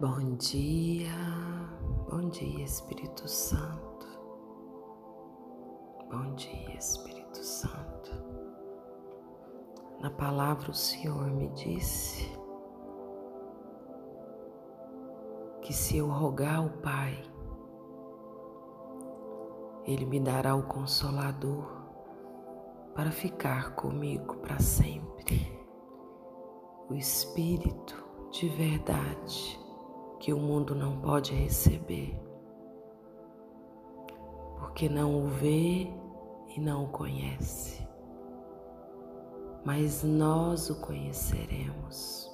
Bom dia, bom dia, Espírito Santo. Bom dia, Espírito Santo. Na palavra o Senhor me disse que se eu rogar ao Pai, Ele me dará o Consolador para ficar comigo para sempre. O Espírito de verdade que o mundo não pode receber, porque não o vê e não o conhece. Mas nós o conheceremos,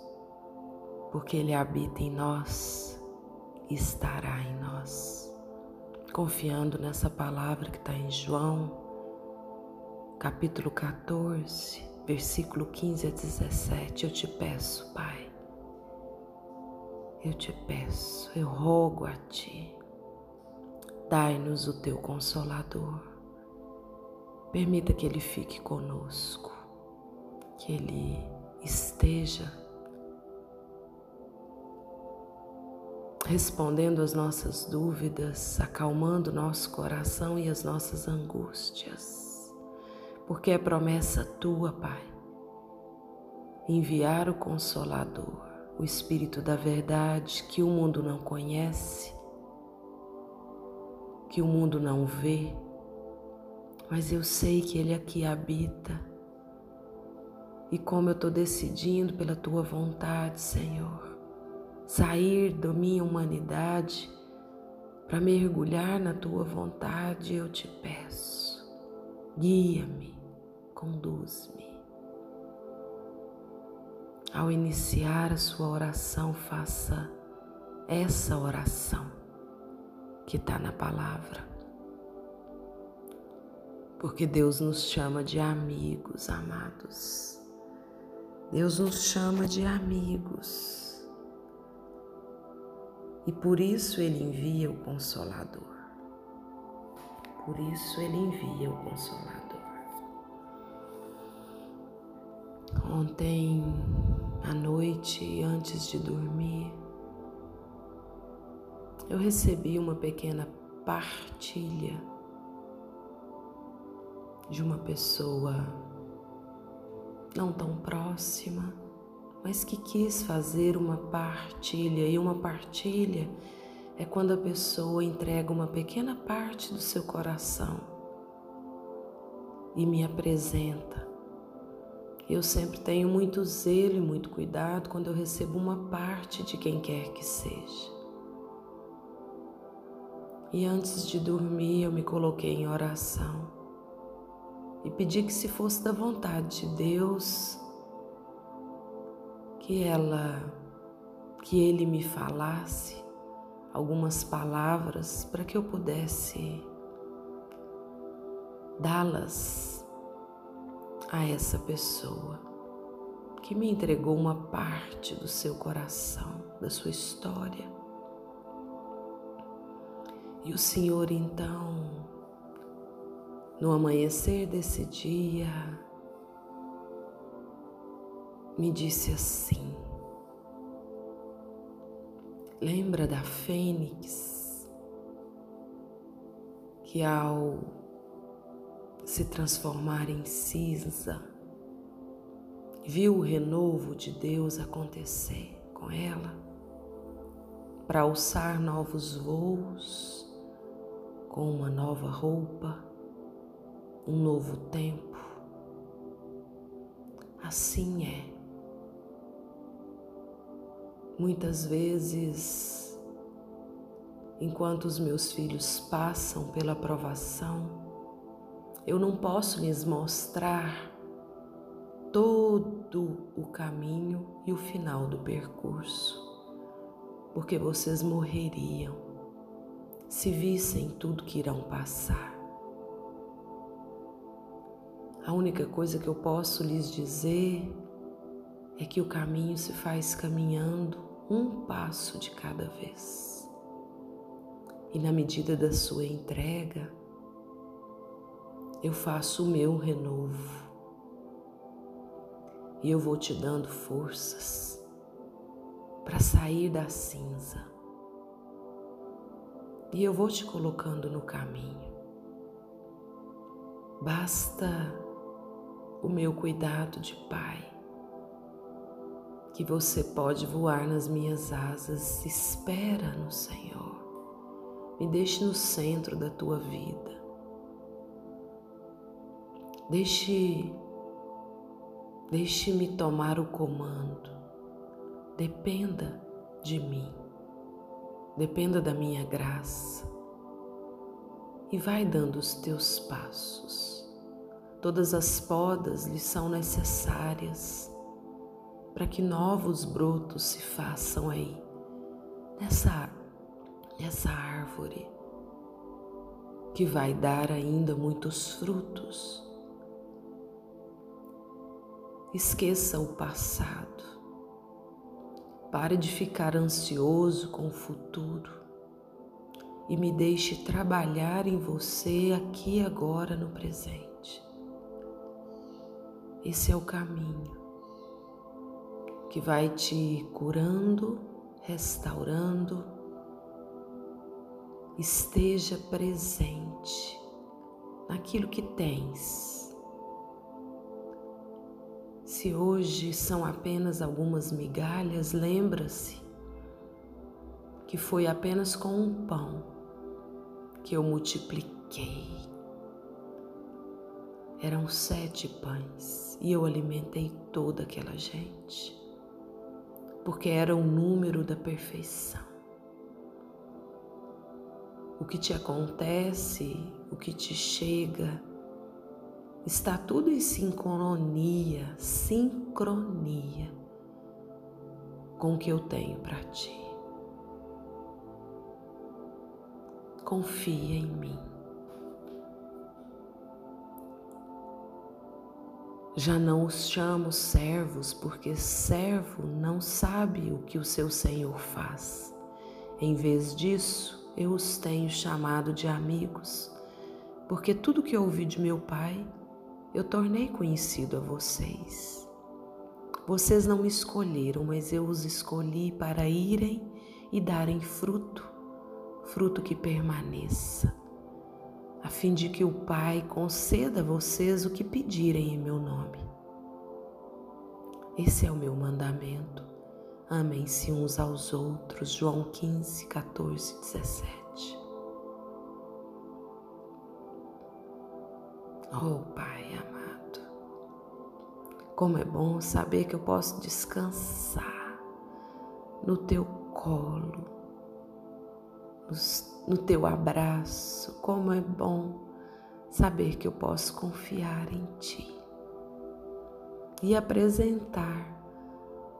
porque ele habita em nós e estará em nós. Confiando nessa palavra que está em João, capítulo 14, versículo 15 a 17, eu te peço, Pai eu te peço, eu rogo a Ti, dai-nos o Teu Consolador. Permita que Ele fique conosco, que Ele esteja respondendo as nossas dúvidas, acalmando nosso coração e as nossas angústias, porque é promessa Tua, Pai, enviar o Consolador o Espírito da Verdade que o mundo não conhece, que o mundo não vê, mas eu sei que Ele aqui habita. E como eu estou decidindo pela Tua vontade, Senhor, sair da minha humanidade para mergulhar na Tua vontade, eu te peço, guia-me, conduz-me. Ao iniciar a sua oração, faça essa oração que está na palavra. Porque Deus nos chama de amigos, amados. Deus nos chama de amigos. E por isso Ele envia o Consolador. Por isso Ele envia o Consolador. Ontem à noite, antes de dormir, eu recebi uma pequena partilha de uma pessoa não tão próxima, mas que quis fazer uma partilha. E uma partilha é quando a pessoa entrega uma pequena parte do seu coração e me apresenta eu sempre tenho muito zelo e muito cuidado quando eu recebo uma parte de quem quer que seja. E antes de dormir, eu me coloquei em oração e pedi que, se fosse da vontade de Deus, que ela, que Ele me falasse algumas palavras para que eu pudesse dá-las a essa pessoa que me entregou uma parte do seu coração, da sua história. E o Senhor então, no amanhecer desse dia, me disse assim: Lembra da fênix que ao se transformar em cinza. Viu o renovo de Deus acontecer com ela para alçar novos voos com uma nova roupa, um novo tempo. Assim é. Muitas vezes, enquanto os meus filhos passam pela provação, eu não posso lhes mostrar todo o caminho e o final do percurso, porque vocês morreriam se vissem tudo que irão passar. A única coisa que eu posso lhes dizer é que o caminho se faz caminhando um passo de cada vez. E na medida da sua entrega, eu faço o meu renovo e eu vou te dando forças para sair da cinza. E eu vou te colocando no caminho. Basta o meu cuidado de Pai, que você pode voar nas minhas asas. Espera no Senhor. Me deixe no centro da tua vida. Deixe Deixe-me tomar o comando. Dependa de mim. Dependa da minha graça. E vai dando os teus passos. Todas as podas lhe são necessárias para que novos brotos se façam aí, nessa, nessa árvore, que vai dar ainda muitos frutos Esqueça o passado. Pare de ficar ansioso com o futuro e me deixe trabalhar em você aqui agora no presente. Esse é o caminho que vai te curando, restaurando. Esteja presente naquilo que tens se hoje são apenas algumas migalhas, lembra-se que foi apenas com um pão que eu multipliquei. Eram sete pães e eu alimentei toda aquela gente, porque era o número da perfeição. O que te acontece, o que te chega, Está tudo em sincronia, sincronia com o que eu tenho para ti. Confia em mim. Já não os chamo servos, porque servo não sabe o que o seu senhor faz. Em vez disso, eu os tenho chamado de amigos, porque tudo que ouvi de meu pai eu tornei conhecido a vocês. Vocês não me escolheram, mas eu os escolhi para irem e darem fruto, fruto que permaneça, a fim de que o Pai conceda a vocês o que pedirem em meu nome. Esse é o meu mandamento. Amem-se uns aos outros. João 15, 14, 17. Oh Pai amado, como é bom saber que eu posso descansar no teu colo, no teu abraço. Como é bom saber que eu posso confiar em ti e apresentar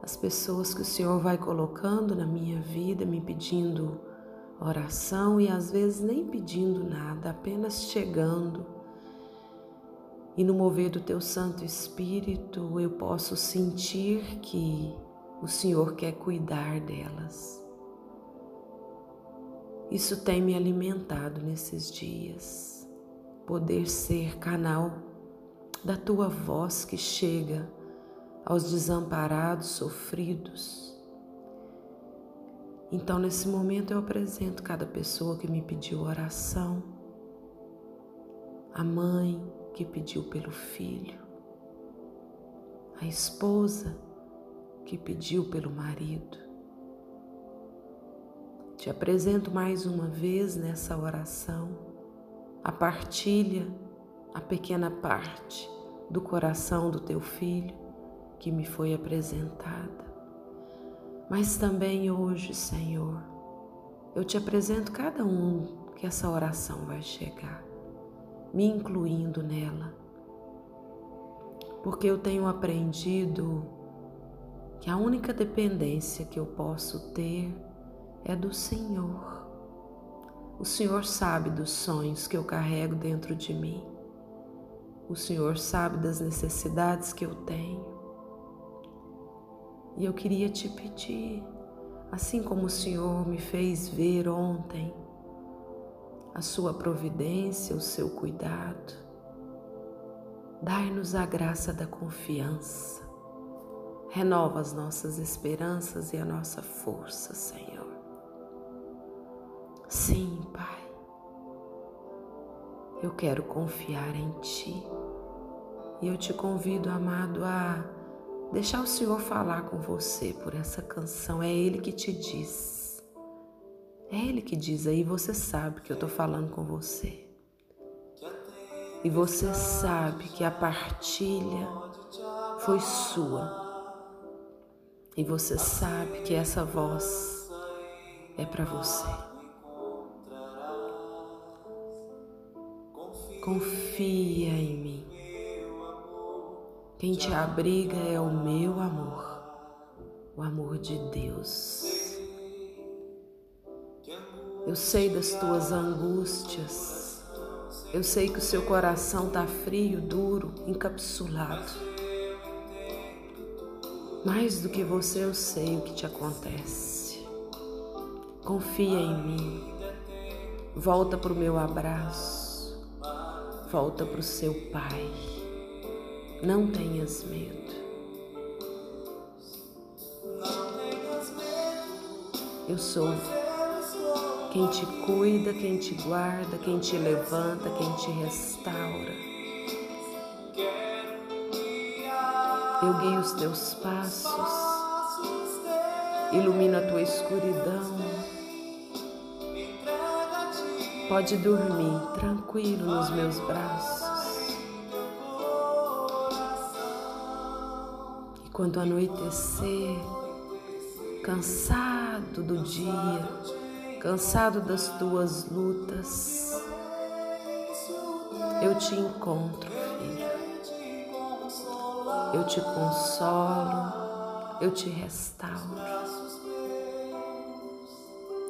as pessoas que o Senhor vai colocando na minha vida, me pedindo oração e às vezes nem pedindo nada, apenas chegando e no mover do teu Santo Espírito eu posso sentir que o Senhor quer cuidar delas. Isso tem me alimentado nesses dias, poder ser canal da tua voz que chega aos desamparados, sofridos. Então, nesse momento, eu apresento cada pessoa que me pediu oração, a mãe, que pediu pelo filho, a esposa que pediu pelo marido. Te apresento mais uma vez nessa oração a partilha, a pequena parte do coração do teu filho que me foi apresentada. Mas também hoje, Senhor, eu te apresento cada um que essa oração vai chegar me incluindo nela. Porque eu tenho aprendido que a única dependência que eu posso ter é do Senhor. O Senhor sabe dos sonhos que eu carrego dentro de mim. O Senhor sabe das necessidades que eu tenho. E eu queria te pedir, assim como o Senhor me fez ver ontem, a sua providência, o seu cuidado. Dai-nos a graça da confiança, Renova as nossas esperanças e a nossa força, Senhor. Sim, Pai. Eu quero confiar em Ti. E eu te convido, amado, a deixar o Senhor falar com você por essa canção. É Ele que te diz. É Ele que diz aí, você sabe que eu estou falando com você. E você sabe que a partilha foi sua. E você sabe que essa voz é para você. Confia em mim. Quem te abriga é o meu amor, o amor de Deus. Eu sei das tuas angústias. Eu sei que o seu coração está frio, duro, encapsulado. Mais do que você, eu sei o que te acontece. Confia em mim. Volta para o meu abraço. Volta para o seu Pai. Não tenhas medo. Eu sou quem te cuida, quem te guarda, quem te levanta, quem te restaura. Eu guio os teus passos, ilumina a tua escuridão. Pode dormir tranquilo nos meus braços. E quando anoitecer, cansado do dia, cansado das tuas lutas, eu te encontro eu te consolo, eu te restauro.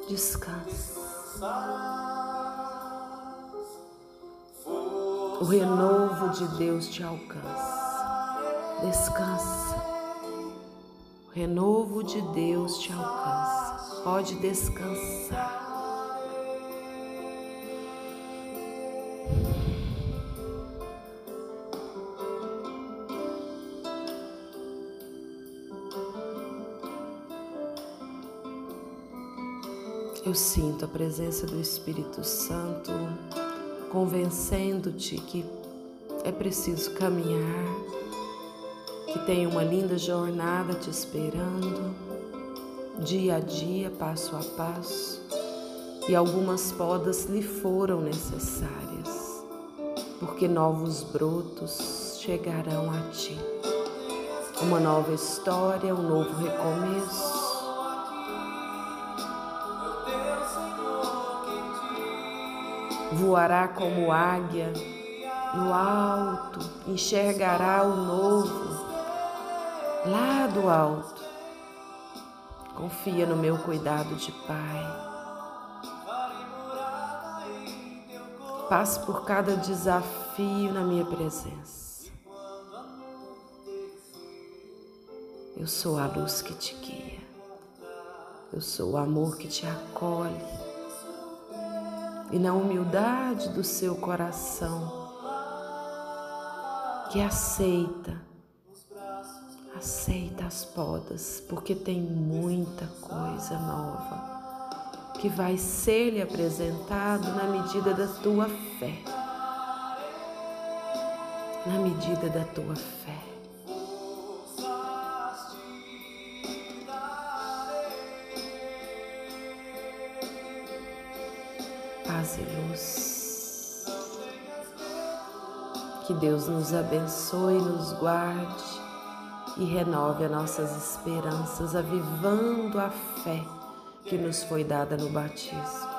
Descansa. O renovo de Deus te alcança. Descansa. O renovo de Deus te alcança. Pode descansar. Eu sinto a presença do Espírito Santo convencendo-te que é preciso caminhar, que tem uma linda jornada te esperando, dia a dia, passo a passo, e algumas podas lhe foram necessárias, porque novos brotos chegarão a ti. Uma nova história, um novo recomeço voará como águia no alto, enxergará o novo lá do alto. Confia no meu cuidado de Pai. Passe por cada desafio na minha presença. Eu sou a luz que te guia. Eu sou o amor que te acolhe e na humildade do seu coração, que aceita, aceita as podas, porque tem muita coisa nova que vai ser lhe apresentado na medida da tua fé. Na medida da tua fé. paz e luz. Que Deus nos abençoe, nos guarde e renove as nossas esperanças, avivando a fé que nos foi dada no batismo.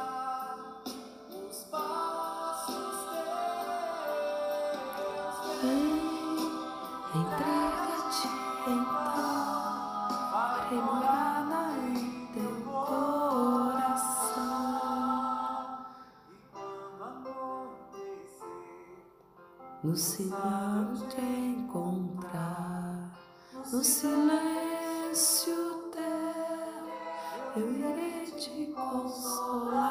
Então, no silêncio no silêncio teu eu irei te consolar,